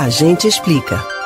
A gente explica.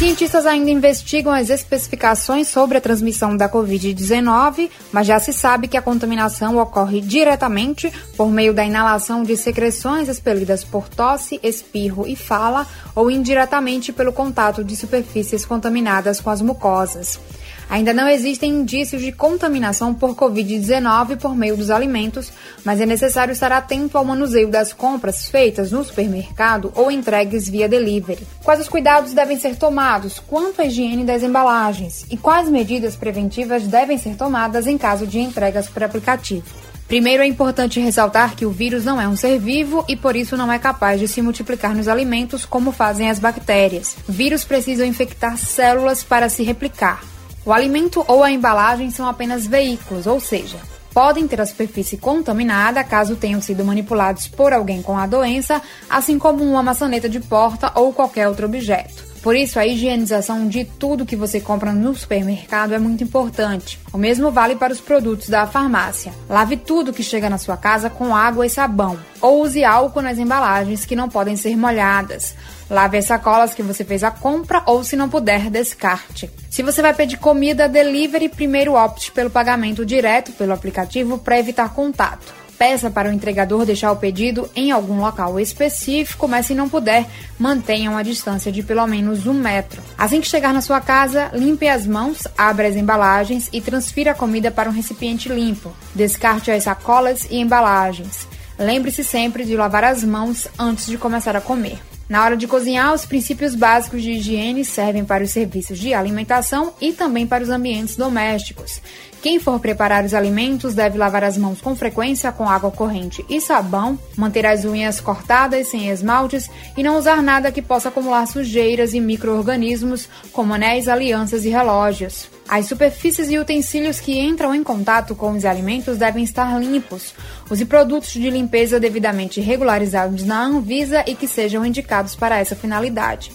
Cientistas ainda investigam as especificações sobre a transmissão da Covid-19, mas já se sabe que a contaminação ocorre diretamente por meio da inalação de secreções expelidas por tosse, espirro e fala, ou indiretamente pelo contato de superfícies contaminadas com as mucosas. Ainda não existem indícios de contaminação por Covid-19 por meio dos alimentos, mas é necessário estar atento ao manuseio das compras feitas no supermercado ou entregues via delivery. Quais os cuidados devem ser tomados quanto à higiene das embalagens e quais medidas preventivas devem ser tomadas em caso de entregas por aplicativo? Primeiro, é importante ressaltar que o vírus não é um ser vivo e por isso não é capaz de se multiplicar nos alimentos como fazem as bactérias. Vírus precisam infectar células para se replicar. O alimento ou a embalagem são apenas veículos, ou seja, podem ter a superfície contaminada caso tenham sido manipulados por alguém com a doença, assim como uma maçaneta de porta ou qualquer outro objeto. Por isso, a higienização de tudo que você compra no supermercado é muito importante. O mesmo vale para os produtos da farmácia. Lave tudo que chega na sua casa com água e sabão, ou use álcool nas embalagens que não podem ser molhadas. Lave as sacolas que você fez a compra ou, se não puder, descarte. Se você vai pedir comida delivery, primeiro opte pelo pagamento direto pelo aplicativo para evitar contato. Peça para o entregador deixar o pedido em algum local específico, mas se não puder, mantenha uma distância de pelo menos um metro. Assim que chegar na sua casa, limpe as mãos, abra as embalagens e transfira a comida para um recipiente limpo. Descarte as sacolas e embalagens. Lembre-se sempre de lavar as mãos antes de começar a comer. Na hora de cozinhar, os princípios básicos de higiene servem para os serviços de alimentação e também para os ambientes domésticos. Quem for preparar os alimentos deve lavar as mãos com frequência com água corrente e sabão, manter as unhas cortadas sem esmaltes e não usar nada que possa acumular sujeiras e micro-organismos, como anéis, alianças e relógios. As superfícies e utensílios que entram em contato com os alimentos devem estar limpos. Use produtos de limpeza devidamente regularizados na Anvisa e que sejam indicados para essa finalidade.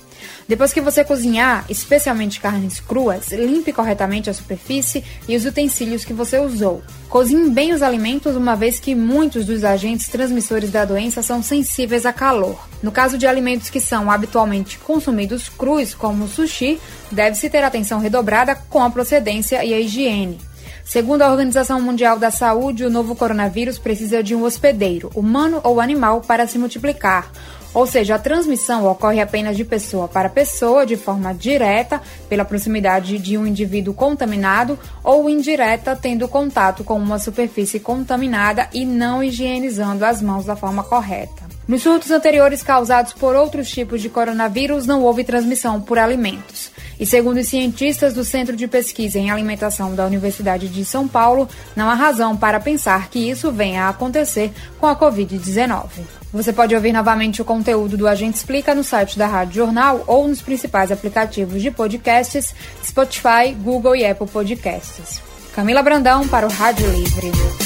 Depois que você cozinhar, especialmente carnes cruas, limpe corretamente a superfície e os utensílios que você usou. Cozinhe bem os alimentos, uma vez que muitos dos agentes transmissores da doença são sensíveis a calor. No caso de alimentos que são habitualmente consumidos crus, como o sushi, deve-se ter atenção redobrada com a procedência e a higiene. Segundo a Organização Mundial da Saúde, o novo coronavírus precisa de um hospedeiro, humano ou animal, para se multiplicar. Ou seja, a transmissão ocorre apenas de pessoa para pessoa, de forma direta, pela proximidade de um indivíduo contaminado, ou indireta, tendo contato com uma superfície contaminada e não higienizando as mãos da forma correta. Nos surtos anteriores causados por outros tipos de coronavírus, não houve transmissão por alimentos. E segundo os cientistas do Centro de Pesquisa em Alimentação da Universidade de São Paulo, não há razão para pensar que isso venha a acontecer com a Covid-19. Você pode ouvir novamente o conteúdo do Agente Explica no site da Rádio Jornal ou nos principais aplicativos de podcasts, Spotify, Google e Apple Podcasts. Camila Brandão para o Rádio Livre.